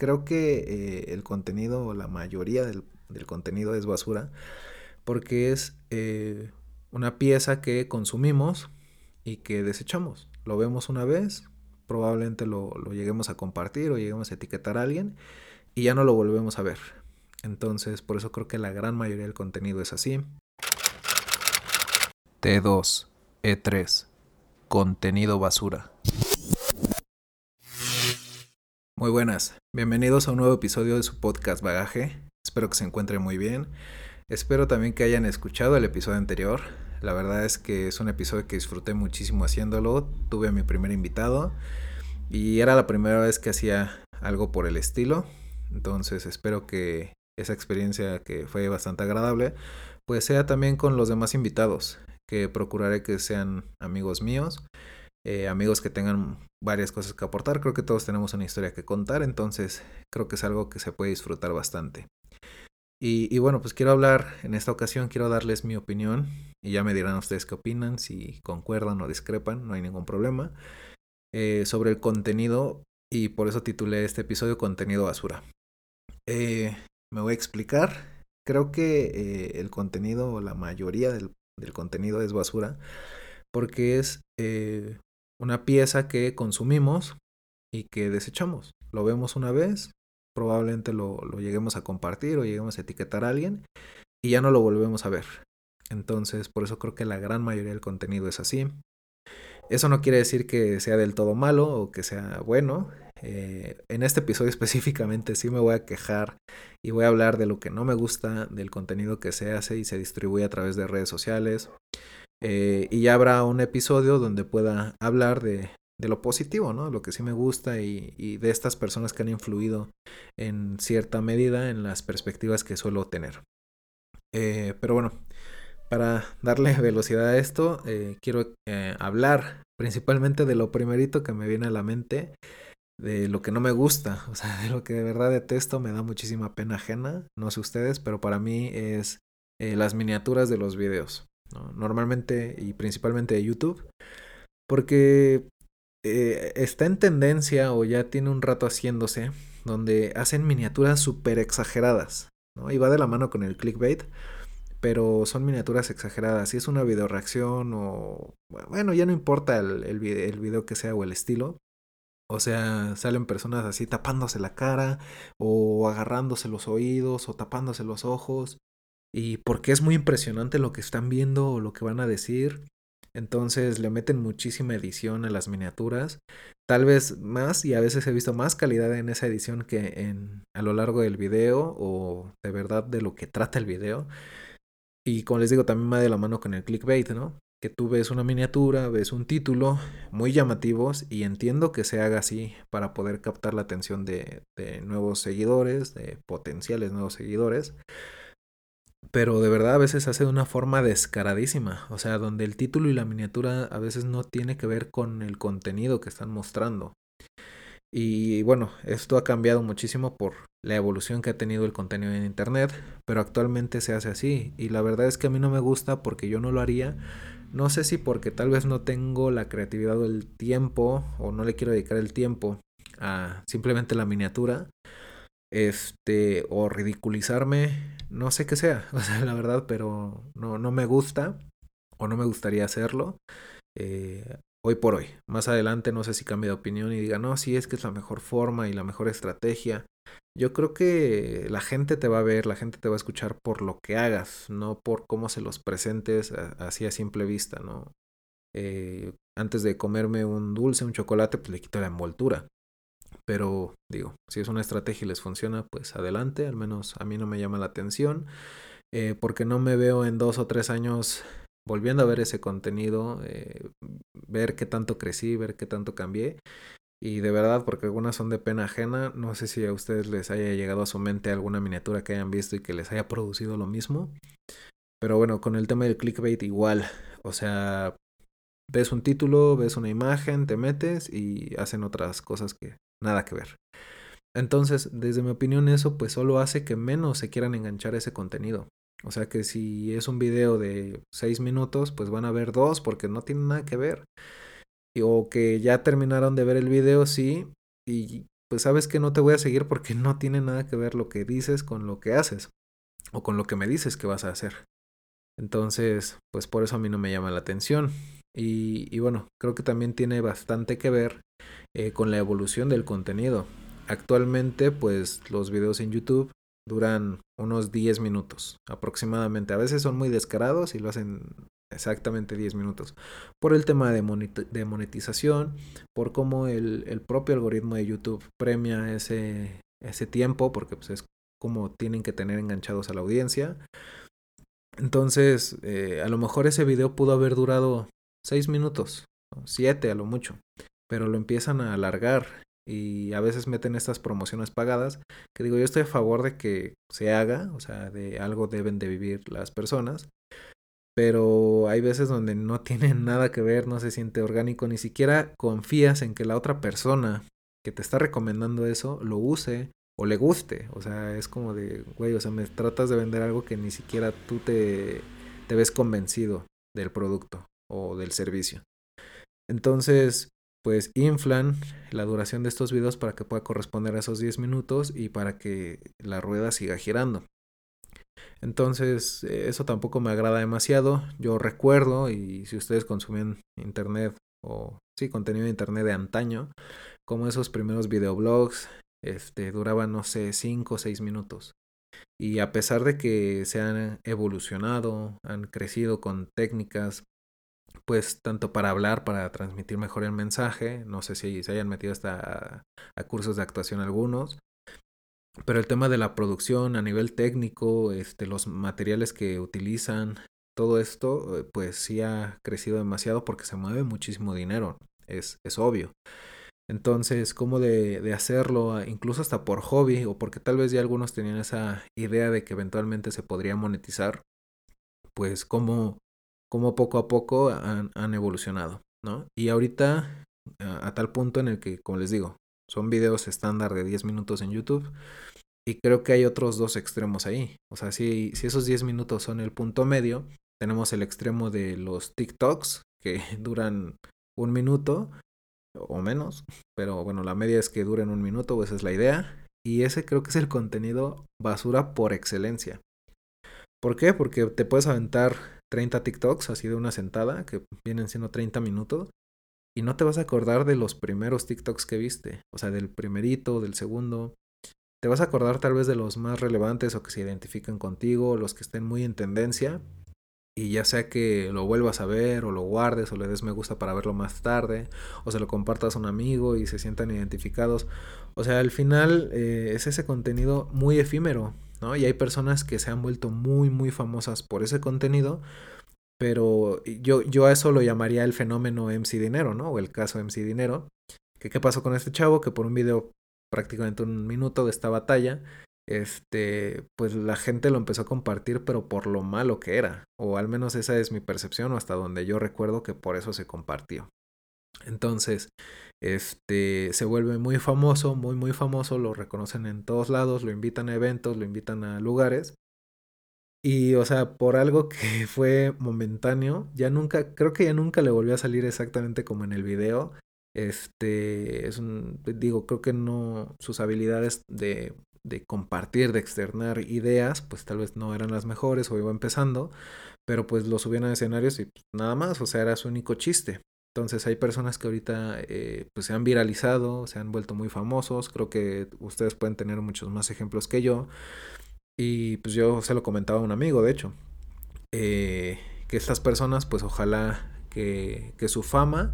Creo que eh, el contenido, o la mayoría del, contenido es basura, porque es eh, una pieza que consumimos y que desechamos. Lo vemos una vez, probablemente lo, lo lleguemos a compartir o lleguemos a etiquetar a alguien y ya no lo volvemos a ver. Entonces, por eso creo que la gran mayoría del contenido es así. T2, E3, contenido basura. Muy buenas, bienvenidos a un nuevo episodio de su podcast Bagaje. Espero que se encuentre muy bien. Espero también que hayan escuchado el episodio anterior. La verdad es que es un episodio que disfruté muchísimo haciéndolo. Tuve a mi primer invitado y era la primera vez que hacía algo por el estilo. Entonces espero que esa experiencia que fue bastante agradable, pues sea también con los demás invitados, que procuraré que sean amigos míos, eh, amigos que tengan varias cosas que aportar. Creo que todos tenemos una historia que contar, entonces creo que es algo que se puede disfrutar bastante. Y, bueno, pues quiero hablar en esta ocasión, quiero darles mi opinión y ya me dirán ustedes qué opinan, si concuerdan o discrepan, no hay ningún problema, eh, sobre el contenido y por eso titulé este episodio Contenido Basura. Eh, me voy a explicar. Creo que el contenido, la mayoría del, contenido es basura, porque es una pieza que consumimos y que desechamos. Lo vemos una vez, probablemente lo, lo lleguemos a compartir o lleguemos a etiquetar a alguien y ya no lo volvemos a ver. Entonces, por eso creo que la gran mayoría del contenido es así. Eso no quiere decir que sea del todo malo o que sea bueno. Eh, en este episodio específicamente sí me voy a quejar y voy a hablar de lo que no me gusta del contenido que se hace y se distribuye a través de redes sociales. Eh, y ya habrá un episodio donde pueda hablar de, lo positivo, ¿no? Lo que sí me gusta y, de estas personas que han influido en cierta medida en las perspectivas que suelo tener. Eh, pero bueno, para darle velocidad a esto, eh, quiero hablar principalmente de lo primerito que me viene a la mente, de lo que no me gusta, o sea, de lo que de verdad detesto, me da muchísima pena ajena, no sé ustedes, pero para mí es las miniaturas de los videos, normalmente y principalmente de YouTube, porque está en tendencia o ya tiene un rato haciéndose, donde hacen miniaturas súper exageradas, ¿no? y va de la mano con el clickbait pero son miniaturas exageradas. Si es una video reacción o... Bueno, ya no importa el, el, video, que sea o el estilo. O sea, salen personas así tapándose la cara o agarrándose los oídos o tapándose los ojos. Y porque es muy impresionante lo que están viendo o lo que van a decir. Entonces le meten muchísima edición a las miniaturas. Tal vez más y a veces he visto más calidad en esa edición que en a lo largo del video o de verdad de lo que trata el video. Y como les digo, también va de la mano con el clickbait, ¿no? Que tú ves una miniatura, ves un título muy llamativos y entiendo que se haga así para poder captar la atención de, nuevos seguidores, de potenciales nuevos seguidores. Pero de verdad a veces hace de una forma descaradísima, o sea, donde el título y la miniatura a veces no tiene que ver con el contenido que están mostrando. Y bueno, esto ha cambiado muchísimo por la evolución que ha tenido el contenido en Internet, pero actualmente se hace así. Y la verdad es que a mí no me gusta porque yo no lo haría. No sé si porque tal vez no tengo la creatividad o el tiempo, o no le quiero dedicar el tiempo a simplemente la miniatura, este, o ridiculizarme, no sé qué sea, o sea, la verdad, pero no, no me gusta, o no me gustaría hacerlo. Eh, hoy por hoy. Más adelante no sé si cambie de opinión y diga, no, sí es que es la mejor forma y la mejor estrategia. Yo creo que la gente te va a ver, la gente te va a escuchar por lo que hagas, no por cómo se los presentes así a simple vista, ¿no? Eh, antes de comerme un dulce, un chocolate, pues le quito la envoltura. Pero digo, si es una estrategia y les funciona, pues adelante, al menos a mí no me llama la atención, eh, porque no me veo en dos o tres años volviendo a ver ese contenido, eh, ver qué tanto crecí, ver qué tanto cambié. Y de verdad, porque algunas son de pena ajena, no sé si a ustedes les haya llegado a su mente alguna miniatura que hayan visto y que les haya producido lo mismo. Pero bueno, con el tema del clickbait igual. O sea, ves un título, ves una imagen, te metes y hacen otras cosas que nada que ver. Entonces, desde mi opinión, eso pues solo hace que menos se quieran enganchar ese contenido. O sea que si es un video de 6 minutos, pues van a ver dos porque no tienen nada que ver. O que ya terminaron de ver el video, sí, y pues sabes que no te voy a seguir porque no tiene nada que ver lo que dices con lo que haces o con lo que me dices que vas a hacer. Entonces, pues por eso a mí no me llama la atención. Y, bueno, creo que también tiene bastante que ver eh, con la evolución del contenido. Actualmente, pues los videos en YouTube duran unos 10 minutos aproximadamente. A veces son muy descarados y lo hacen exactamente 10 minutos. Por el tema de, monetización, por cómo el, propio algoritmo de YouTube premia ese, tiempo, porque pues, es como tienen que tener enganchados a la audiencia. Entonces, eh, a lo mejor ese video pudo haber durado 6 minutos, 7 a lo mucho, pero lo empiezan a alargar y a veces meten estas promociones pagadas, que digo, yo estoy a favor de que se haga, o sea, de algo deben de vivir las personas, pero hay veces donde no tiene nada que ver, no se siente orgánico, ni siquiera confías en que la otra persona que te está recomendando eso lo use o le guste, o sea, es como de, güey, o sea, me tratas de vender algo que ni siquiera tú te, te ves convencido del producto o del servicio. Entonces, pues inflan la duración de estos videos para que pueda corresponder a esos 10 minutos y para que la rueda siga girando. Entonces, eh, eso tampoco me agrada demasiado. Yo recuerdo, y si ustedes consumen internet o sí, contenido de internet de antaño, como esos primeros videoblogs, este, duraban, no sé, 5 o 6 minutos. Y a pesar de que se han evolucionado, han crecido con técnicas pues tanto para hablar, para transmitir mejor el mensaje, no sé si se hayan metido hasta a, cursos de actuación algunos, pero el tema de la producción a nivel técnico, este, los materiales que utilizan, todo esto, eh, pues sí ha crecido demasiado porque se mueve muchísimo dinero, es, es obvio. Entonces, ¿cómo de, de, hacerlo, incluso hasta por hobby, o porque tal vez ya algunos tenían esa idea de que eventualmente se podría monetizar, pues cómo cómo poco a poco han, han evolucionado, ¿no? Y ahorita, a, tal punto en el que, como les digo, son videos estándar de 10 minutos en YouTube. Y creo que hay otros dos extremos ahí. O sea, si, si esos 10 minutos son el punto medio, tenemos el extremo de los TikToks, que duran un minuto o menos. Pero bueno, la media es que duren un minuto, esa es la idea. Y ese creo que es el contenido basura por excelencia. ¿Por qué? Porque te puedes aventar 30 TikToks así de una sentada, que vienen siendo 30 minutos, y no te vas a acordar de los primeros TikToks que viste, o sea, del primerito, del segundo. Te vas a acordar tal vez de los más relevantes o que se identifican contigo, los que estén muy en tendencia, y ya sea que lo vuelvas a ver o lo guardes o le des me gusta para verlo más tarde o se lo compartas a un amigo y se sientan identificados. O sea, al final eh, es ese contenido muy efímero, Y hay personas que se han vuelto muy, muy famosas por ese contenido, pero yo, yo a eso lo llamaría el fenómeno MC Dinero, ¿no? O el caso MC Dinero. Que qué pasó con este chavo que por un video prácticamente un minuto de esta batalla, este, pues la gente lo empezó a compartir, pero por lo malo que era, o al menos esa es mi percepción, o hasta donde yo recuerdo que por eso se compartió. Entonces, este se vuelve muy famoso, muy muy famoso, lo reconocen en todos lados, lo invitan a eventos, lo invitan a lugares. Y o sea, por algo que fue momentáneo, ya nunca, creo que ya nunca le volvió a salir exactamente como en el video. Este, es un, digo, creo que no, sus habilidades de, de compartir, de externar ideas, pues tal vez no eran las mejores o iba empezando, pero pues lo subían a escenarios y nada más, o sea, era su único chiste. Entonces hay personas que ahorita eh, pues se han viralizado, se han vuelto muy famosos, creo que ustedes pueden tener muchos más ejemplos que yo. Y pues yo se lo comentaba a un amigo, de hecho, eh, que estas personas pues ojalá que, que su fama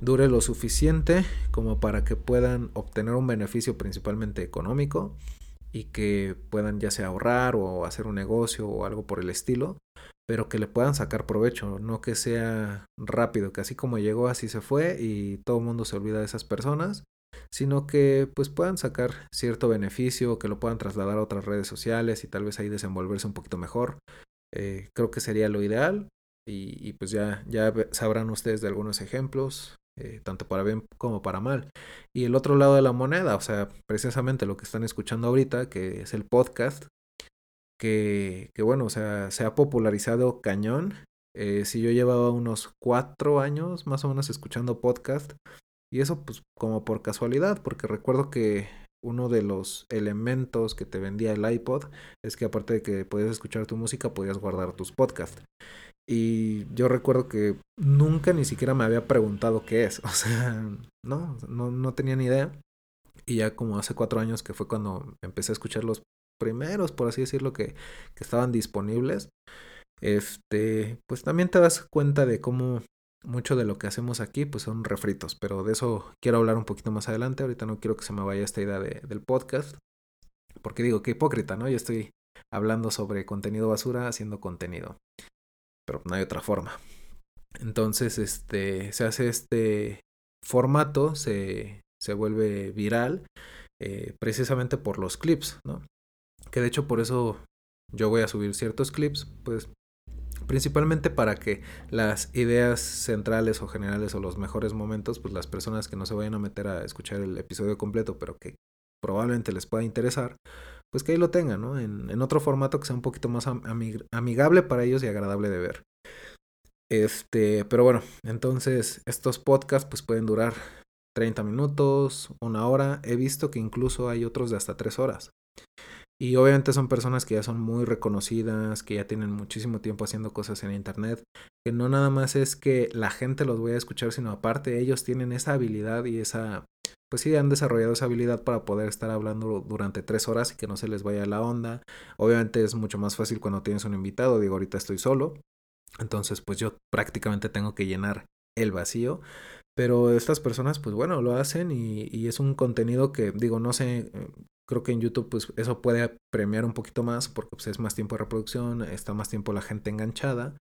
dure lo suficiente como para que puedan obtener un beneficio principalmente económico y que puedan ya sea ahorrar o hacer un negocio o algo por el estilo pero que le puedan sacar provecho, no que sea rápido, que así como llegó, así se fue y todo el mundo se olvida de esas personas, sino que pues puedan sacar cierto beneficio, que lo puedan trasladar a otras redes sociales y tal vez ahí desenvolverse un poquito mejor. Eh, creo que sería lo ideal y, pues ya, ya sabrán ustedes de algunos ejemplos, eh, tanto para bien como para mal. Y el otro lado de la moneda, o sea, precisamente lo que están escuchando ahorita, que es el podcast, que, que bueno, o sea, se ha popularizado cañón. Eh, si yo llevaba unos cuatro años más o menos escuchando podcast, Y eso pues como por casualidad, porque recuerdo que uno de los elementos que te vendía el iPod es que aparte de que podías escuchar tu música, podías guardar tus podcasts. Y yo recuerdo que nunca ni siquiera me había preguntado qué es. O sea, no, no, no tenía ni idea. Y ya como hace cuatro años que fue cuando empecé a escuchar los primeros, por así decirlo, que, que estaban disponibles. Este, pues también te das cuenta de cómo mucho de lo que hacemos aquí pues son refritos, pero de eso quiero hablar un poquito más adelante. Ahorita no quiero que se me vaya esta idea de, del podcast, porque digo, qué hipócrita, ¿no? Yo estoy hablando sobre contenido basura haciendo contenido, pero no hay otra forma. Entonces, este, se hace este formato, se, se vuelve viral, eh, precisamente por los clips, ¿no? Que de hecho por eso yo voy a subir ciertos clips, pues principalmente para que las ideas centrales o generales o los mejores momentos, pues las personas que no se vayan a meter a escuchar el episodio completo, pero que probablemente les pueda interesar, pues que ahí lo tengan, ¿no? En, otro formato que sea un poquito más amigable para ellos y agradable de ver. Este, pero bueno, entonces estos podcasts pues pueden durar 30 minutos, una hora. He visto que incluso hay otros de hasta 3 horas. Y obviamente son personas que ya son muy reconocidas, que ya tienen muchísimo tiempo haciendo cosas en Internet, que no nada más es que la gente los vaya a escuchar, sino aparte ellos tienen esa habilidad y esa, pues sí, han desarrollado esa habilidad para poder estar hablando durante tres horas y que no se les vaya la onda. Obviamente es mucho más fácil cuando tienes un invitado, digo, ahorita estoy solo, entonces pues yo prácticamente tengo que llenar el vacío. Pero estas personas, pues bueno, lo hacen y, y, es un contenido que, digo, no sé Creo que en YouTube pues eso puede premiar un poquito más porque pues, es más tiempo de reproducción, está más tiempo la gente enganchada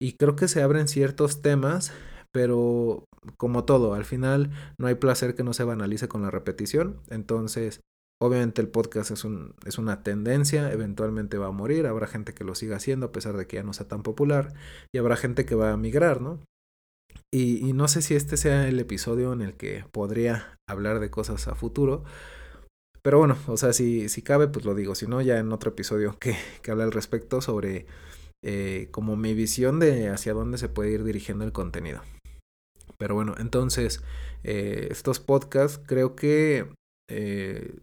y creo que se abren ciertos temas, pero como todo, al final no hay placer que no se banalice con la repetición, entonces obviamente el podcast es, un, es una tendencia, eventualmente va a morir, habrá gente que lo siga haciendo a pesar de que ya no sea tan popular y habrá gente que va a migrar, ¿no? Y, y no sé si este sea el episodio en el que podría hablar de cosas a futuro, pero bueno, o sea, si, si cabe, pues lo digo. Si no, ya en otro episodio que, que habla al respecto sobre eh, como mi visión de hacia dónde se puede ir dirigiendo el contenido. Pero bueno, entonces, eh, estos podcasts creo que eh,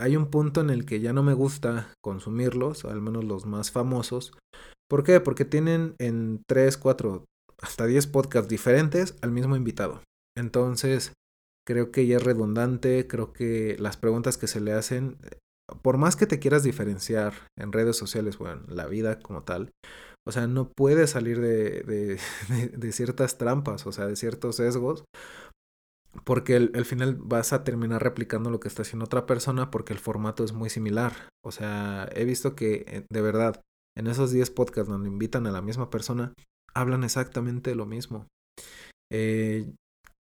hay un punto en el que ya no me gusta consumirlos, al menos los más famosos. ¿Por qué? Porque tienen en 3, 4, hasta 10 podcasts diferentes al mismo invitado. Entonces, creo que ya es redundante, creo que las preguntas que se le hacen, por más que te quieras diferenciar en redes sociales, bueno, la vida como tal, o sea, no puedes salir de, de, ciertas trampas, o sea, de ciertos sesgos, porque al final vas a terminar replicando lo que está haciendo otra persona porque el formato es muy similar. O sea, he visto que eh, de verdad, en esos 10 podcasts donde invitan a la misma persona, hablan exactamente lo mismo. Eh,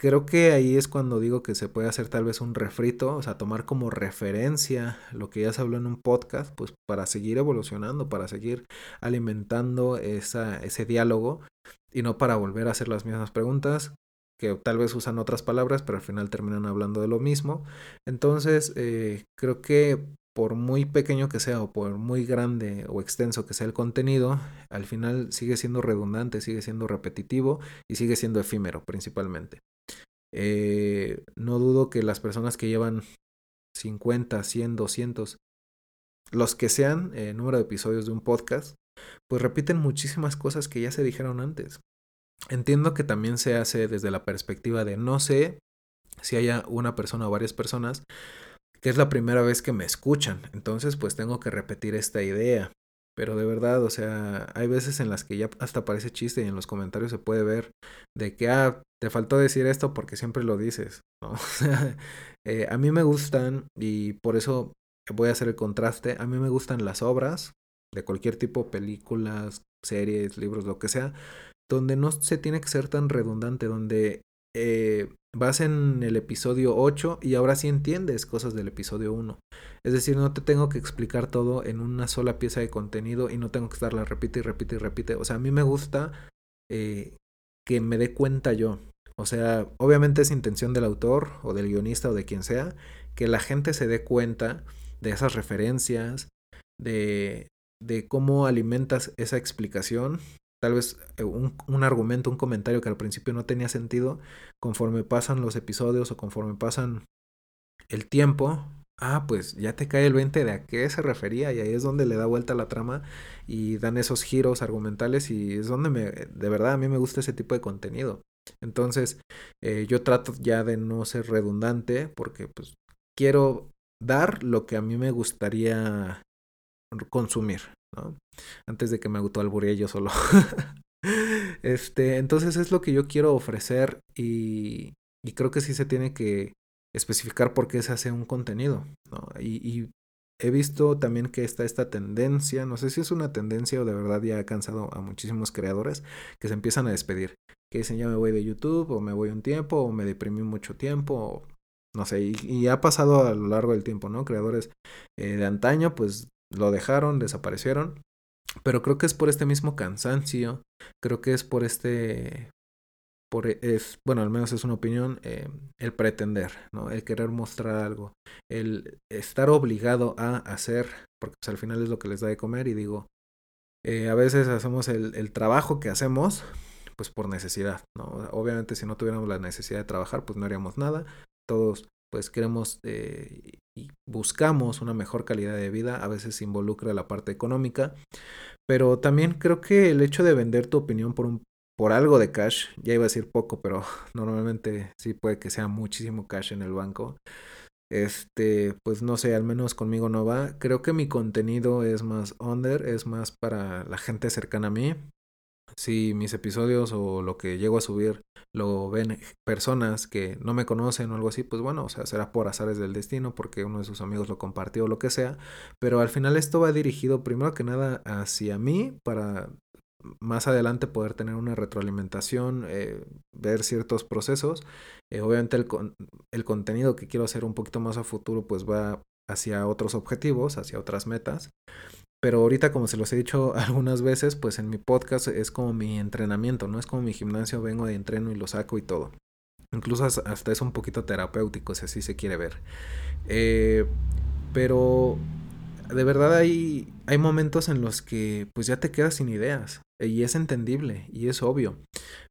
Creo que ahí es cuando digo que se puede hacer tal vez un refrito, o sea, tomar como referencia lo que ya se habló en un podcast, pues para seguir evolucionando, para seguir alimentando esa, ese diálogo y no para volver a hacer las mismas preguntas que tal vez usan otras palabras, pero al final terminan hablando de lo mismo. Entonces, eh, creo que por muy pequeño que sea o por muy grande o extenso que sea el contenido, al final sigue siendo redundante, sigue siendo repetitivo y sigue siendo efímero principalmente. Eh, no dudo que las personas que llevan 50, 100, 200, los que sean eh, número de episodios de un podcast, pues repiten muchísimas cosas que ya se dijeron antes. Entiendo que también se hace desde la perspectiva de no sé si haya una persona o varias personas que es la primera vez que me escuchan, entonces pues tengo que repetir esta idea. Pero de verdad, o sea, hay veces en las que ya hasta parece chiste y en los comentarios se puede ver de que, ah, te faltó decir esto porque siempre lo dices, ¿no? eh, a mí me gustan y por eso voy a hacer el contraste, a mí me gustan las obras de cualquier tipo, películas, series, libros, lo que sea, donde no se tiene que ser tan redundante, donde eh, vas en el episodio 8 y ahora sí entiendes cosas del episodio 1. Es decir, no te tengo que explicar todo en una sola pieza de contenido y no tengo que estarla repite y repite y repite. O sea, a mí me gusta eh, que me dé cuenta yo. O sea, obviamente es intención del autor o del guionista o de quien sea que la gente se dé cuenta de esas referencias, de, de cómo alimentas esa explicación tal vez eh, un, un, argumento, un comentario que al principio no tenía sentido, conforme pasan los episodios o conforme pasan el tiempo, ah, pues ya te cae el 20 de a qué se refería y ahí es donde le da vuelta la trama y dan esos giros argumentales y es donde me, de verdad a mí me gusta ese tipo de contenido. Entonces, eh, yo trato ya de no ser redundante porque pues quiero dar lo que a mí me gustaría consumir, ¿no? Antes de que me autoalburee yo solo. este, entonces es lo que yo quiero ofrecer y, y creo que sí se tiene que especificar por qué se hace un contenido, ¿no? Y, y, he visto también que está esta tendencia, no sé si es una tendencia o de verdad ya ha cansado a muchísimos creadores que se empiezan a despedir, que dicen ya me voy de YouTube o me voy un tiempo o me deprimí mucho tiempo no sé, y, ha pasado a lo largo del tiempo, ¿no? Creadores eh, de antaño pues lo dejaron, desaparecieron, pero creo que es por este mismo cansancio, creo que es por este por es bueno al menos es una opinión eh, el pretender no el querer mostrar algo el estar obligado a hacer porque pues, al final es lo que les da de comer y digo eh, a veces hacemos el, el, trabajo que hacemos pues por necesidad no obviamente si no tuviéramos la necesidad de trabajar pues no haríamos nada todos pues queremos eh, y buscamos una mejor calidad de vida, a veces involucra la parte económica, pero también creo que el hecho de vender tu opinión por un por algo de cash, ya iba a decir poco, pero normalmente sí puede que sea muchísimo cash en el banco. Este, pues no sé, al menos conmigo no va. Creo que mi contenido es más under, es más para la gente cercana a mí si mis episodios o lo que llego a subir lo ven personas que no me conocen o algo así, pues bueno, o sea, será por azares del destino, porque uno de sus amigos lo compartió o lo que sea, pero al final esto va dirigido primero que nada hacia mí para más adelante poder tener una retroalimentación, eh, ver ciertos procesos. Eh, obviamente el, el contenido que quiero hacer un poquito más a futuro pues va hacia otros objetivos, hacia otras metas. Pero ahorita, como se los he dicho algunas veces, pues en mi podcast es como mi entrenamiento, ¿no? Es como mi gimnasio, vengo de entreno y lo saco y todo. Incluso hasta es un poquito terapéutico, si así se quiere ver. Eh, pero de verdad hay, hay momentos en los que pues ya te quedas sin ideas. Y es entendible y es obvio.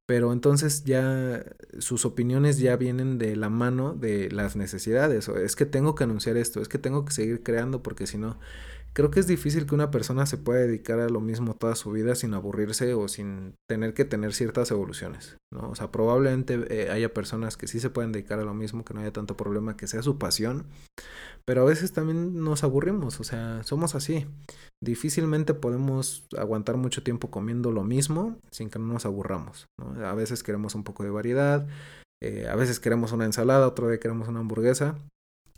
Pero entonces ya sus opiniones ya vienen de la mano de las necesidades. O es que tengo que anunciar esto, es que tengo que seguir creando porque si no, creo que es difícil que una persona se pueda dedicar a lo mismo toda su vida sin aburrirse o sin tener que tener ciertas evoluciones, ¿no? O sea, probablemente eh, haya personas que sí se pueden dedicar a lo mismo, que no haya tanto problema, que sea su pasión, pero a veces también nos aburrimos, o sea, somos así. Difícilmente podemos aguantar mucho tiempo comiendo lo mismo sin que no nos aburramos. A veces queremos un poco de variedad, eh, a veces queremos una ensalada, otro día queremos una hamburguesa,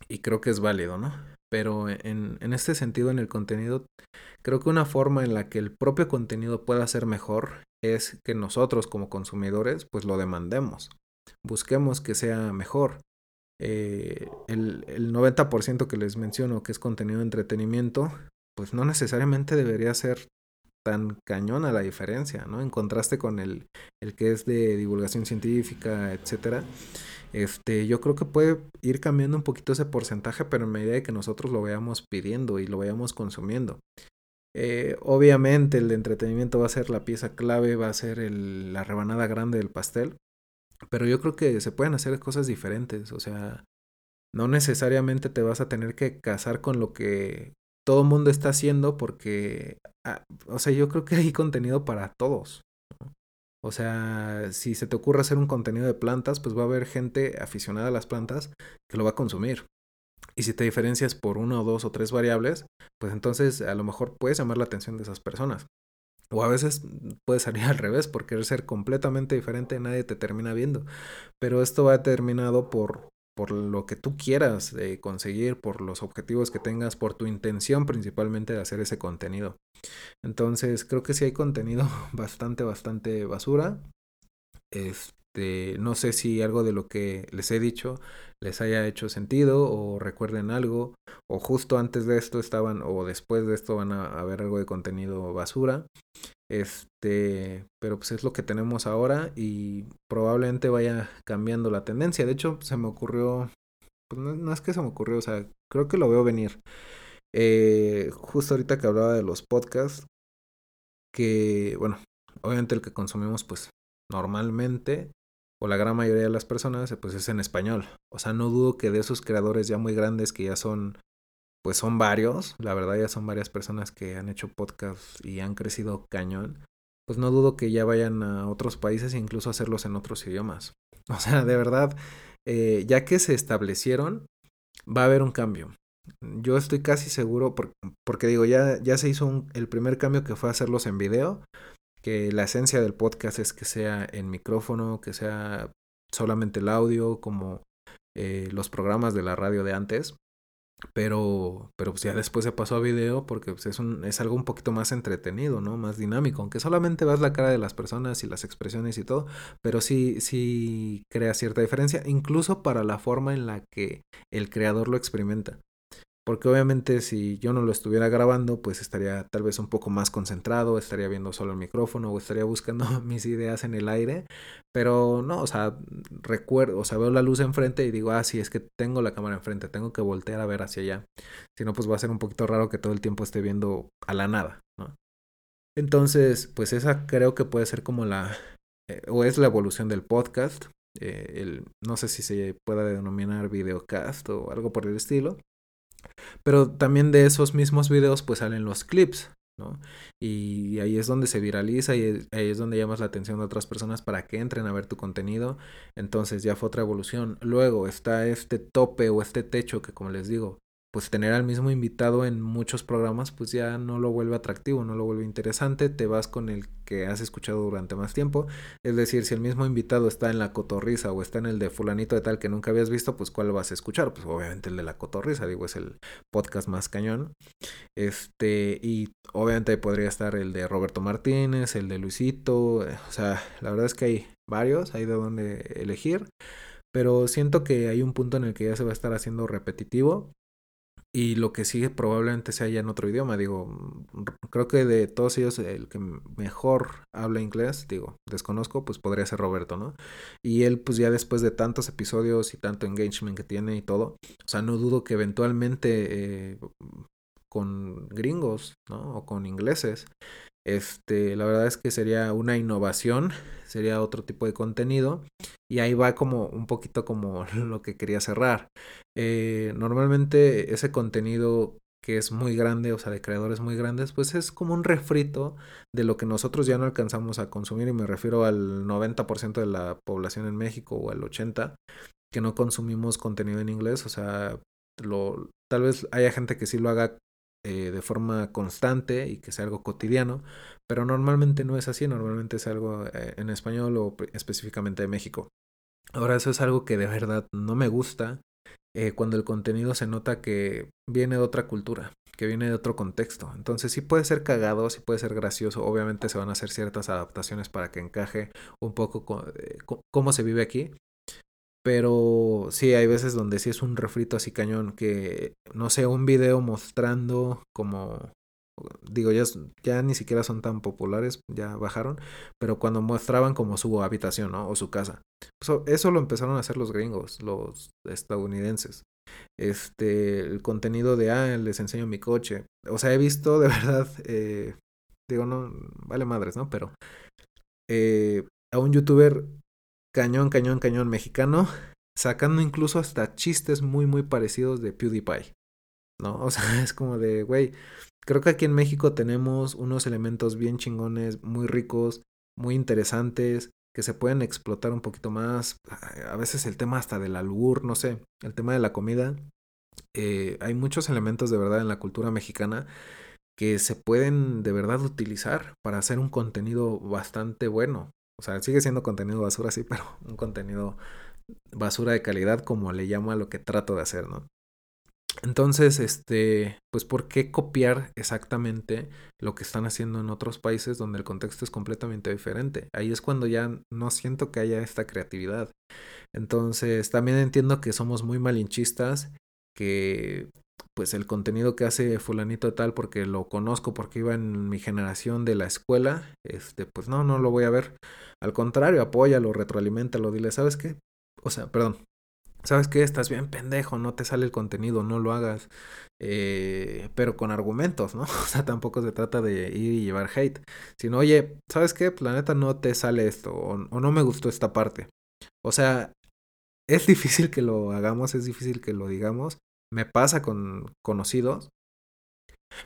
y creo que es válido, ¿no? Pero en, en este sentido, en el contenido, creo que una forma en la que el propio contenido pueda ser mejor es que nosotros como consumidores pues lo demandemos, busquemos que sea mejor. Eh, el, el 90% que les menciono que es contenido de entretenimiento, pues no necesariamente debería ser tan cañona la diferencia, ¿no? En contraste con el, el que es de divulgación científica, etcétera. Este, yo creo que puede ir cambiando un poquito ese porcentaje, pero en medida de que nosotros lo veamos pidiendo y lo vayamos consumiendo. Eh, obviamente el entretenimiento va a ser la pieza clave, va a ser la rebanada grande del pastel, pero yo creo que se pueden hacer cosas diferentes, o sea, no necesariamente te vas a tener que casar con lo que todo el mundo está haciendo porque, ah, o sea, yo creo que hay contenido para todos. O sea, si se te ocurre hacer un contenido de plantas, pues va a haber gente aficionada a las plantas que lo va a consumir. Y si te diferencias por una o dos o tres variables, pues entonces a lo mejor puedes llamar la atención de esas personas. O a veces puede salir al revés, por querer ser completamente diferente, nadie te termina viendo. Pero esto va determinado por, por lo que tú quieras eh, conseguir, por los objetivos que tengas, por tu intención principalmente de hacer ese contenido. Entonces, creo que sí hay contenido bastante, bastante basura. Este, no sé si algo de lo que les he dicho les haya hecho sentido o recuerden algo o justo antes de esto estaban o después de esto van a, ver algo de contenido basura. Este, pero pues es lo que tenemos ahora y probablemente vaya cambiando la tendencia. De hecho, se me ocurrió, pues no, no es que se me ocurrió, o sea, creo que lo veo venir. Eh, justo ahorita que hablaba de los podcasts, que bueno, obviamente el que consumimos pues normalmente o la gran mayoría de las personas pues es en español. O sea, no dudo que de esos creadores ya muy grandes que ya son pues son varios, la verdad ya son varias personas que han hecho podcast y han crecido cañón, pues no dudo que ya vayan a otros países e incluso hacerlos en otros idiomas. O sea, de verdad, eh, ya que se establecieron, va a haber un cambio. Yo estoy casi seguro, porque, digo, ya, ya se hizo el primer cambio que fue hacerlos en video, que la esencia del podcast es que sea en micrófono, que sea solamente el audio, como eh, los programas de la radio de antes. Pero, pero pues ya después se pasó a video porque pues es, un, es algo un poquito más entretenido, ¿no? Más dinámico, aunque solamente vas la cara de las personas y las expresiones y todo, pero sí, sí crea cierta diferencia, incluso para la forma en la que el creador lo experimenta. Porque obviamente si yo no lo estuviera grabando, pues estaría tal vez un poco más concentrado, estaría viendo solo el micrófono o estaría buscando mis ideas en el aire. Pero no, o sea, recuerdo, o sea, veo la luz enfrente y digo, ah, sí, es que tengo la cámara enfrente, tengo que voltear a ver hacia allá. Si no, pues va a ser un poquito raro que todo el tiempo esté viendo a la nada, ¿no? Entonces, pues esa creo que puede ser como la, eh, o es la evolución del podcast. Eh, el, no sé si se pueda denominar videocast o algo por el estilo. Pero también de esos mismos videos pues salen los clips, ¿no? Y ahí es donde se viraliza y ahí es donde llamas la atención de otras personas para que entren a ver tu contenido. Entonces ya fue otra evolución. Luego está este tope o este techo que como les digo, pues tener al mismo invitado en muchos programas pues ya no lo vuelve atractivo, no lo vuelve interesante, te vas con el que has escuchado durante más tiempo, es decir, si el mismo invitado está en la cotorriza o está en el de fulanito de tal que nunca habías visto, pues cuál vas a escuchar, pues obviamente el de la cotorriza, digo, es el podcast más cañón, este, y obviamente podría estar el de Roberto Martínez, el de Luisito, eh, o sea, la verdad es que hay varios, hay de dónde elegir, pero siento que hay un punto en el que ya se va a estar haciendo repetitivo y lo que sigue probablemente sea ya en otro idioma. Digo, mm, creo que de todos ellos el que mejor habla inglés, digo, desconozco, pues podría ser Roberto, ¿no? Y él pues ya después de tantos episodios y tanto engagement que tiene y todo, o sea, no dudo que eventualmente eh, con gringos, ¿no? O con ingleses, este, la verdad es que sería una innovación, sería otro tipo de contenido y ahí va como un poquito como lo que quería cerrar. Eh, normalmente ese contenido que es muy grande, o sea, de creadores muy grandes, pues es como un refrito de lo que nosotros ya no alcanzamos a consumir y me refiero al 90% de la población en México o al 80% que no consumimos contenido en inglés, o sea, lo, tal vez haya gente que sí lo haga eh, de forma constante y que sea algo cotidiano, pero normalmente no es así, normalmente es algo eh, en español o específicamente de México. Ahora eso es algo que de verdad no me gusta eh, cuando el contenido se nota que viene de otra cultura, que viene de otro contexto. Entonces sí puede ser cagado, sí puede ser gracioso, obviamente se van a hacer ciertas adaptaciones para que encaje un poco con, cómo se vive aquí, pero sí, hay veces donde sí es un refrito así cañón que, no sé, un video mostrando como, digo, ya, ya ni siquiera son tan populares, ya bajaron, pero cuando mostraban como su habitación, ¿no? O su casa. eso lo empezaron a hacer los gringos, los estadounidenses. Este, el contenido de, ah, les enseño mi coche. O sea, he visto de verdad, eh, digo, no, vale madres, ¿no? Pero eh, a un youtuber cañón, cañón, cañón mexicano, sacando incluso hasta chistes muy, muy parecidos de PewDiePie. ¿No? O sea, es como de, güey, creo que aquí en México tenemos unos elementos bien chingones, muy ricos, muy interesantes, que se pueden explotar un poquito más. A veces el tema hasta del albur, no sé, el tema de la comida. Eh, hay muchos elementos de verdad en la cultura mexicana que se pueden de verdad utilizar para hacer un contenido bastante bueno. O sea, sigue siendo contenido basura, sí, pero un contenido basura de calidad, como le llamo a lo que trato de hacer, ¿no? Entonces, este, pues, ¿por qué copiar exactamente lo que están haciendo en otros países donde el contexto es completamente diferente? Ahí es cuando ya no siento que haya esta creatividad. Entonces, también entiendo que somos muy malinchistas, que pues el contenido que hace fulanito tal porque lo conozco porque iba en mi generación de la escuela, este pues no, no lo voy a ver. Al contrario, apóyalo, retroalimentalo, dile, ¿sabes qué? O sea, perdón. ¿sabes qué? Estás bien pendejo, no te sale el contenido, no lo hagas. Eh, pero con argumentos, ¿no? O sea, tampoco se trata de ir y llevar hate, sino, oye, ¿sabes qué? Planeta no te sale esto, o, o no me gustó esta parte. O sea, es difícil que lo hagamos, es difícil que lo digamos. Me pasa con conocidos.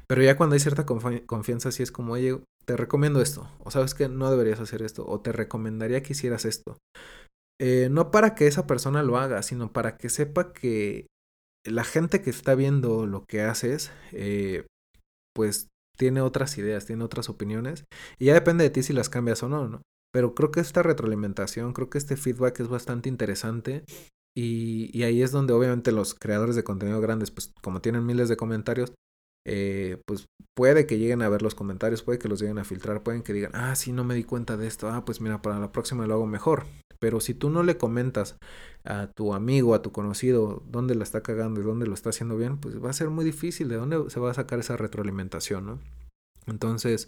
Pero ya cuando hay cierta confianza, sí es como, oye, te recomiendo esto. O sabes que no deberías hacer esto. O te recomendaría que hicieras esto. Eh, no para que esa persona lo haga, sino para que sepa que la gente que está viendo lo que haces, eh, pues tiene otras ideas, tiene otras opiniones. Y ya depende de ti si las cambias o no, ¿no? Pero creo que esta retroalimentación, creo que este feedback es bastante interesante. Y, ahí es donde obviamente los creadores de contenido grandes, pues como tienen miles de comentarios, eh, pues puede que lleguen a ver los comentarios, puede que los lleguen a filtrar, pueden que digan, ah, sí, no me di cuenta de esto, ah, pues mira, para la próxima lo hago mejor. Pero si tú no le comentas a tu amigo, a tu conocido, dónde la está cagando y dónde lo está haciendo bien, pues va a ser muy difícil de dónde se va a sacar esa retroalimentación, ¿no? Entonces,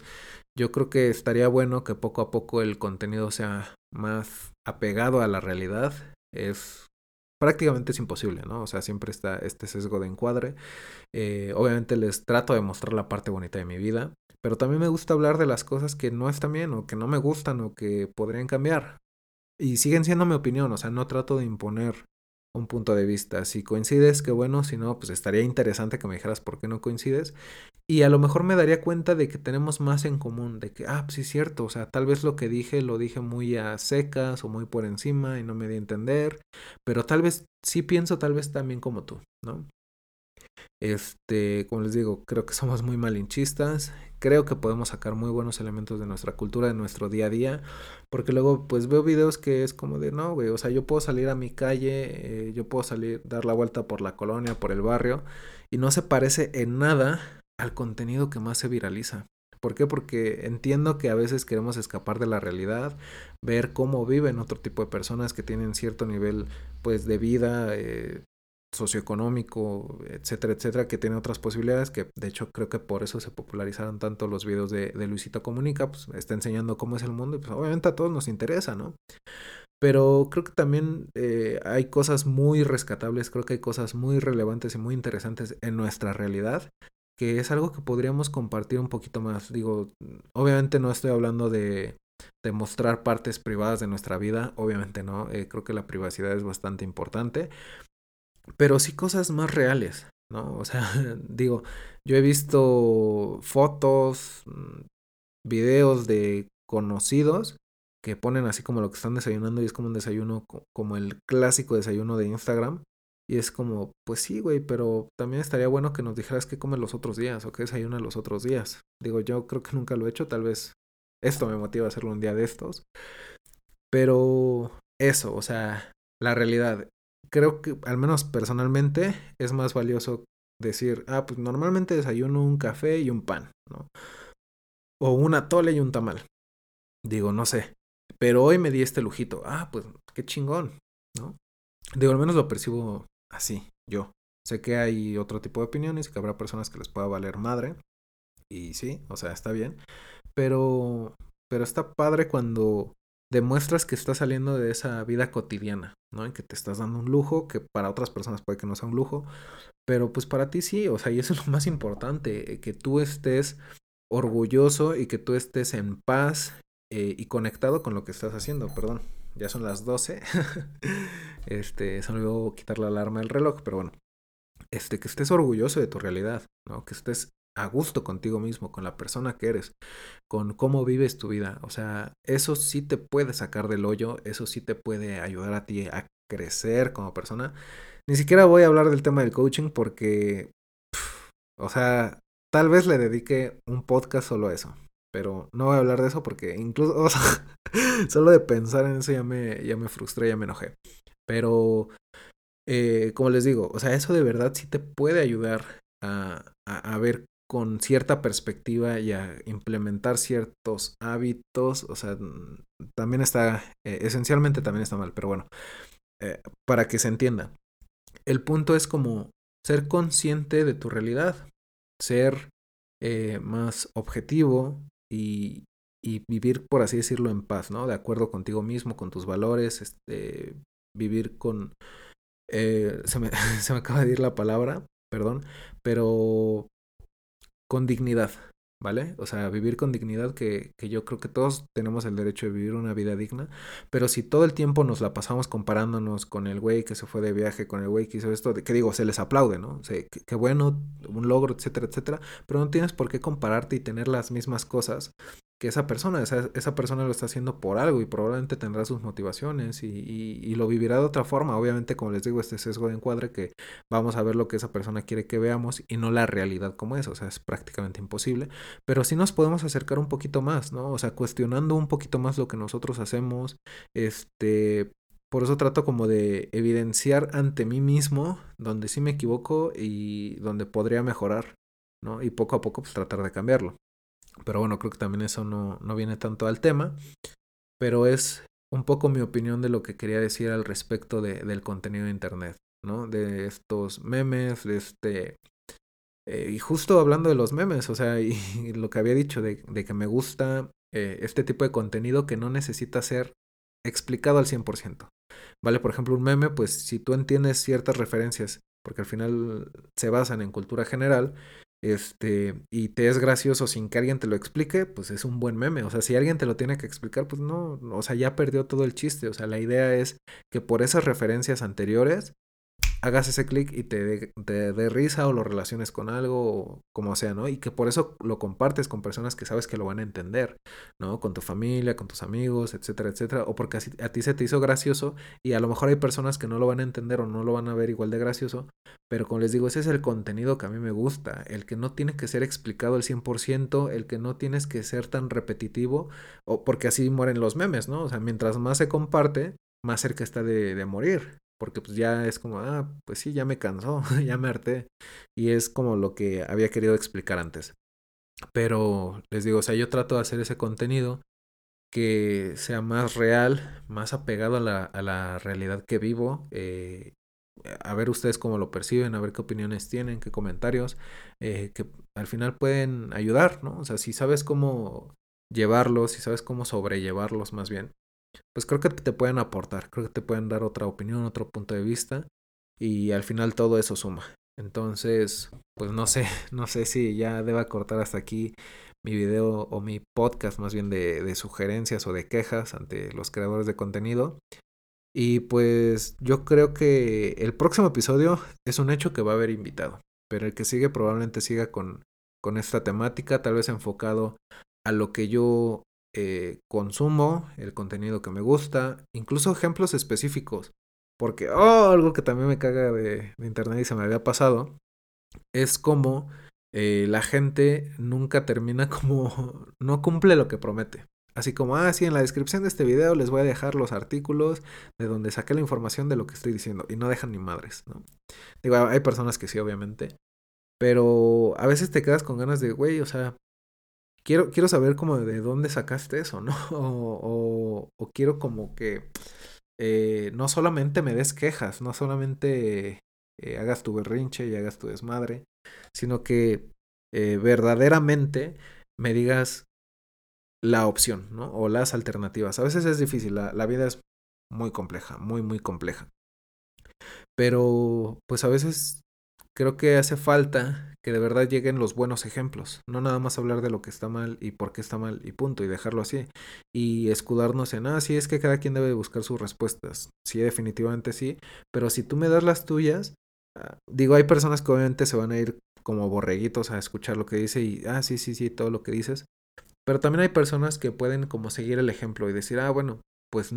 yo creo que estaría bueno que poco a poco el contenido sea más apegado a la realidad. Es prácticamente es imposible, ¿no? O sea, siempre está este sesgo de encuadre. Eh, obviamente les trato de mostrar la parte bonita de mi vida, pero también me gusta hablar de las cosas que no están bien o que no me gustan o que podrían cambiar. Y siguen siendo mi opinión, o sea, no trato de imponer un punto de vista. Si coincides, qué bueno, si no, pues estaría interesante que me dijeras por qué no coincides. Y a lo mejor me daría cuenta de que tenemos más en común, de que, ah, pues sí es cierto, o sea, tal vez lo que dije lo dije muy a secas o muy por encima y no me di a entender, pero tal vez sí pienso tal vez también como tú, ¿no? Este, como les digo, creo que somos muy malinchistas. Creo que podemos sacar muy buenos elementos de nuestra cultura, de nuestro día a día. Porque luego, pues veo videos que es como de, no, güey, o sea, yo puedo salir a mi calle, eh, yo puedo salir, dar la vuelta por la colonia, por el barrio, y no se parece en nada al contenido que más se viraliza. ¿Por qué? Porque entiendo que a veces queremos escapar de la realidad, ver cómo viven otro tipo de personas que tienen cierto nivel pues de vida, eh, socioeconómico, etcétera, etcétera, que tiene otras posibilidades, que de hecho creo que por eso se popularizaron tanto los videos de, de Luisito Comunica, pues está enseñando cómo es el mundo y pues obviamente a todos nos interesa, ¿no? Pero creo que también eh, hay cosas muy rescatables, creo que hay cosas muy relevantes y muy interesantes en nuestra realidad, que es algo que podríamos compartir un poquito más. Digo, obviamente no estoy hablando de, mostrar partes privadas de nuestra vida, obviamente no, eh, creo que la privacidad es bastante importante, pero sí cosas más reales, ¿no? O sea, digo, yo he visto fotos, mm, videos de conocidos que ponen así como lo que están desayunando y es como un desayuno, como el clásico desayuno de Instagram. Y es como, pues sí, güey, pero también estaría bueno que nos dijeras qué comes los otros días o qué desayuna los otros días. Digo, yo creo que nunca lo he hecho, tal vez esto me motiva a hacerlo un día de estos. Pero eso, o sea, la realidad, creo que al menos personalmente es más valioso decir, ah, pues normalmente desayuno un café y un pan, ¿no? O una tole y un tamal. Digo, no sé. Pero hoy me di este lujito. Ah, pues qué chingón, ¿no? Digo, al menos lo percibo así, yo. Sé que hay otro tipo de opiniones y que habrá personas que les pueda valer madre. Y sí, o sea, está bien. Pero, pero está padre cuando demuestras que estás saliendo de esa vida cotidiana, ¿no? En que te estás dando un lujo, que para otras personas puede que no sea un lujo, pero pues para ti sí, o sea, y eso es lo más importante, eh, que tú estés orgulloso y que tú estés en paz eh, y conectado con lo que estás haciendo, perdón, ya son las 12, este, se me quitar la alarma del reloj, pero bueno, este, que estés orgulloso de tu realidad, ¿no? Que estés a gusto contigo mismo, con la persona que eres, con cómo vives tu vida. O sea, eso sí te puede sacar del hoyo, eso sí te puede ayudar a ti a crecer como persona. Ni siquiera voy a hablar del tema del coaching porque, o sea, tal vez le dedique un podcast solo a eso. Pero no voy a hablar de eso porque incluso, o sea, solo de pensar en eso ya me, ya me frustré, ya me enojé. Pero, eh, como les digo, o sea, eso de verdad sí te puede ayudar a, a, a ver con cierta perspectiva y a implementar ciertos hábitos, o sea, también está, eh, esencialmente también está mal, pero bueno, eh, para que se entienda. El punto es como ser consciente de tu realidad, ser eh, más objetivo y, y, vivir, por así decirlo, en paz, ¿no? De acuerdo contigo mismo, con tus valores, este, vivir con, se, me, se me acaba de ir la palabra, perdón, pero con dignidad, ¿vale? O sea, vivir con dignidad, que, que, yo creo que todos tenemos el derecho de vivir una vida digna, pero si todo el tiempo nos la pasamos comparándonos con el güey que se fue de viaje, con el güey que hizo esto, que digo, se les aplaude, ¿no? O sea, qué bueno, un logro, etcétera, etcétera, pero no tienes por qué compararte y tener las mismas cosas que esa persona, esa, esa, persona lo está haciendo por algo y probablemente tendrá sus motivaciones y, y, y, lo vivirá de otra forma. Obviamente, como les digo, este sesgo de encuadre que vamos a ver lo que esa persona quiere que veamos y no la realidad como es, o sea, es prácticamente imposible, pero sí nos podemos acercar un poquito más, ¿no? O sea, cuestionando un poquito más lo que nosotros hacemos, este... Por eso trato como de evidenciar ante mí mismo donde sí me equivoco y donde podría mejorar, ¿no? Y poco a poco pues tratar de cambiarlo. Pero bueno, creo que también eso no, no viene tanto al tema. Pero es un poco mi opinión de lo que quería decir al respecto de, del contenido de Internet, ¿no? De estos memes, de este... Eh, y justo hablando de los memes, o sea, y, lo que había dicho de, de que me gusta eh, este tipo de contenido que no necesita ser explicado al 100%. ¿Vale? Por ejemplo, un meme, pues si tú entiendes ciertas referencias, porque al final se basan en cultura general, este, y te es gracioso sin que alguien te lo explique, pues es un buen meme. O sea, si alguien te lo tiene que explicar, pues no, o sea, ya perdió todo el chiste. O sea, la idea es que por esas referencias anteriores hagas ese clic y te dé de, risa o lo relaciones con algo o como sea, ¿no? Y que por eso lo compartes con personas que sabes que lo van a entender, ¿no? Con tu familia, con tus amigos, etcétera, etcétera. O porque así, a ti se te hizo gracioso y a lo mejor hay personas que no lo van a entender o no lo van a ver igual de gracioso. Pero como les digo, ese es el contenido que a mí me gusta. El que no tiene que ser explicado al 100%, el que no tienes que ser tan repetitivo, o porque así mueren los memes, ¿no? O sea, mientras más se comparte, más cerca está de, de morir porque pues ya es como, ah, pues sí, ya me cansó, ya me harté. Y es como lo que había querido explicar antes. Pero les digo, o sea, yo trato de hacer ese contenido que sea más real, más apegado a la, a la realidad que vivo. Eh, a ver ustedes cómo lo perciben, a ver qué opiniones tienen, qué comentarios, eh, que al final pueden ayudar, ¿no? O sea, si sabes cómo llevarlos, si sabes cómo sobrellevarlos más bien, pues creo que te pueden aportar, creo que te pueden dar otra opinión, otro punto de vista y al final todo eso suma. Entonces, pues no sé, no sé si ya deba cortar hasta aquí mi video o mi podcast más bien de, sugerencias o de quejas ante los creadores de contenido. Y pues yo creo que el próximo episodio es un hecho que va a haber invitado, pero el que sigue probablemente siga con esta temática, tal vez enfocado a lo que yo eh, consumo, el contenido que me gusta, incluso ejemplos específicos. Porque oh, algo que también me caga de, internet y se me había pasado es como eh, la gente nunca termina como no cumple lo que promete. Así como, ah, sí, en la descripción de este video les voy a dejar los artículos de donde saqué la información de lo que estoy diciendo. Y no dejan ni madres, ¿no? Digo, hay personas que sí, obviamente. Pero a veces te quedas con ganas de, güey, o sea, quiero, quiero saber como de dónde sacaste eso, ¿no? O, quiero como que eh, no solamente me des quejas, no solamente eh, hagas tu berrinche y hagas tu desmadre, sino que eh, verdaderamente me digas la opción, ¿no? O las alternativas. A veces es difícil, la vida es muy compleja, muy, muy compleja. Pero, pues a veces creo que hace falta que de verdad lleguen los buenos ejemplos, no nada más hablar de lo que está mal y por qué está mal y punto, y dejarlo así, y escudarnos en, ah, sí, es que cada quien debe buscar sus respuestas, sí, definitivamente sí, pero si tú me das las tuyas, ah, digo, hay personas que obviamente se van a ir como borreguitos a escuchar lo que dice y, ah, sí, sí, sí, todo lo que dices, pero también hay personas que pueden como seguir el ejemplo y decir, ah, bueno, pues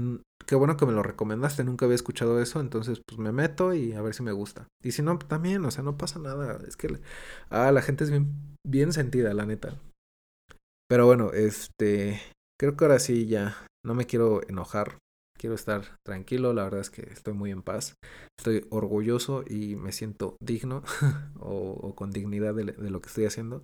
qué bueno que me lo recomendaste, nunca había escuchado eso, entonces pues me meto y a ver si me gusta. Y si no, también, o sea, no pasa nada, es que ah, la gente es bien, bien sentida, la neta. Pero bueno, este, creo que ahora sí ya no me quiero enojar, quiero estar tranquilo, la verdad es que estoy muy en paz, estoy orgulloso y me siento digno o, o, con dignidad de, de lo que estoy haciendo.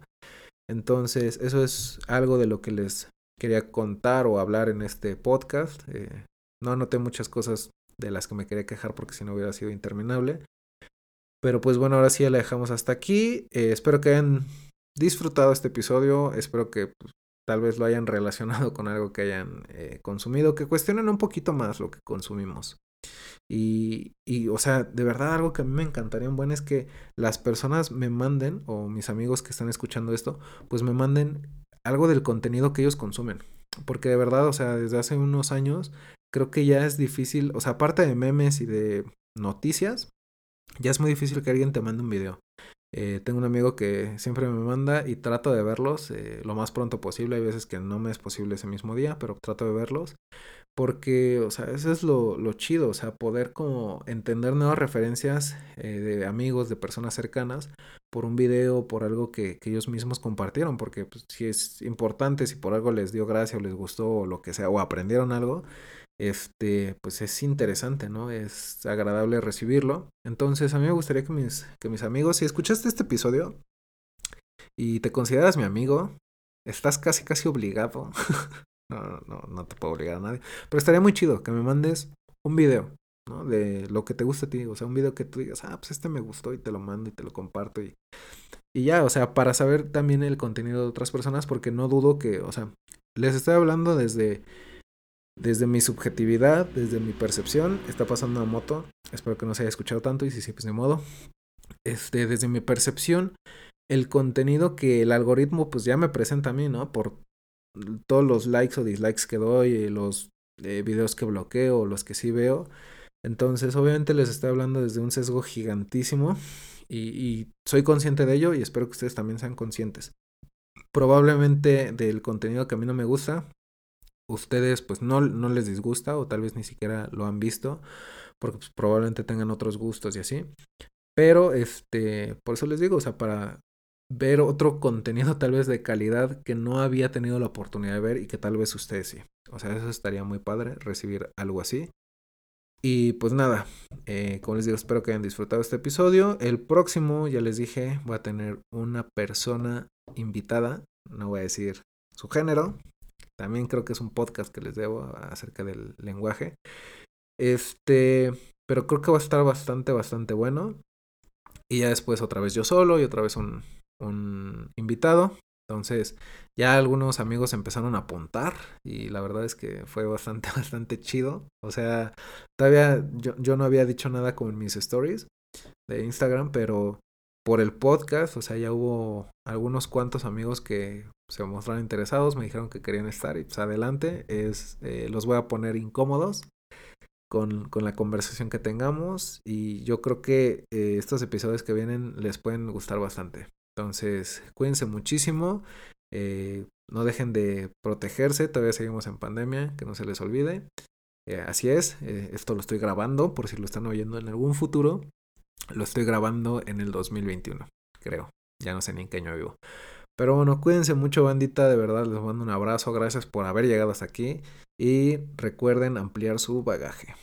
Entonces, eso es algo de lo que les quería contar o hablar en este podcast. Eh, no anoté muchas cosas de las que me quería quejar porque si no hubiera sido interminable. Pero pues bueno, ahora sí ya la dejamos hasta aquí. Eh, espero que hayan disfrutado este episodio. Espero que pues, tal vez lo hayan relacionado con algo que hayan eh, consumido. Que cuestionen un poquito más lo que consumimos. Y, y, o sea, de verdad algo que a mí me encantaría un buen es que las personas me manden, o mis amigos que están escuchando esto, pues me manden algo del contenido que ellos consumen. Porque de verdad, o sea, desde hace unos años creo que ya es difícil, o sea, aparte de memes y de noticias, ya es muy difícil que alguien te mande un video. Eh, tengo un amigo que siempre me manda y trato de verlos eh, lo más pronto posible. Hay veces que no me es posible ese mismo día, pero trato de verlos. Porque, o sea, eso es lo, lo chido, o sea, poder como entender nuevas referencias eh, de amigos, de personas cercanas, por un video, por algo que, que ellos mismos compartieron, porque pues, si es importante, si por algo les dio gracia o les gustó o lo que sea, o aprendieron algo, este, pues es interesante, ¿no? Es agradable recibirlo. Entonces, a mí me gustaría que mis, que mis amigos, si escuchaste este episodio y te consideras mi amigo, estás casi, casi obligado. no, no, no te puedo obligar a nadie. Pero estaría muy chido que me mandes un video, ¿no? De lo que te gusta a ti. O sea, un video que tú digas, ah, pues este me gustó y te lo mando y te lo comparto y... Y ya, o sea, para saber también el contenido de otras personas, porque no dudo que, o sea, les estoy hablando desde desde mi subjetividad, desde mi percepción, está pasando una moto. Espero que no se haya escuchado tanto y si sí, pues de modo. Este, desde mi percepción, el contenido que el algoritmo pues ya me presenta a mí, ¿no? Por todos los likes o dislikes que doy, los eh, videos que bloqueo, los que sí veo. Entonces, obviamente les estoy hablando desde un sesgo gigantísimo y, y soy consciente de ello y espero que ustedes también sean conscientes. Probablemente del contenido que a mí no me gusta, ustedes pues no, no les disgusta o tal vez ni siquiera lo han visto porque pues, probablemente tengan otros gustos y así. Pero este, por eso les digo, o sea, para ver otro contenido tal vez de calidad que no había tenido la oportunidad de ver y que tal vez ustedes sí. O sea, eso estaría muy padre, recibir algo así. Y pues nada, eh, como les digo, espero que hayan disfrutado este episodio. El próximo, ya les dije, voy a tener una persona invitada, no voy a decir su género, también creo que es un podcast que les debo acerca del lenguaje. Este, pero creo que va a estar bastante, bastante bueno. Y ya después otra vez yo solo y otra vez un, un invitado. Entonces ya algunos amigos empezaron a apuntar y la verdad es que fue bastante, bastante chido. O sea, todavía yo, yo no había dicho nada con mis stories de Instagram, pero por el podcast, o sea, ya hubo algunos cuantos amigos que se mostraron interesados, me dijeron que querían estar y pues adelante, es, eh, los voy a poner incómodos con, con, la conversación que tengamos y yo creo que eh, estos episodios que vienen les pueden gustar bastante. Entonces, cuídense muchísimo, eh, no dejen de protegerse, todavía seguimos en pandemia, que no se les olvide. así es, esto lo estoy grabando por si lo están oyendo en algún futuro. Lo estoy grabando en el 2021, creo. Ya no sé ni en qué año vivo. Pero bueno, cuídense mucho, bandita. De verdad, les mando un abrazo. Gracias por haber llegado hasta aquí. Y recuerden ampliar su bagaje.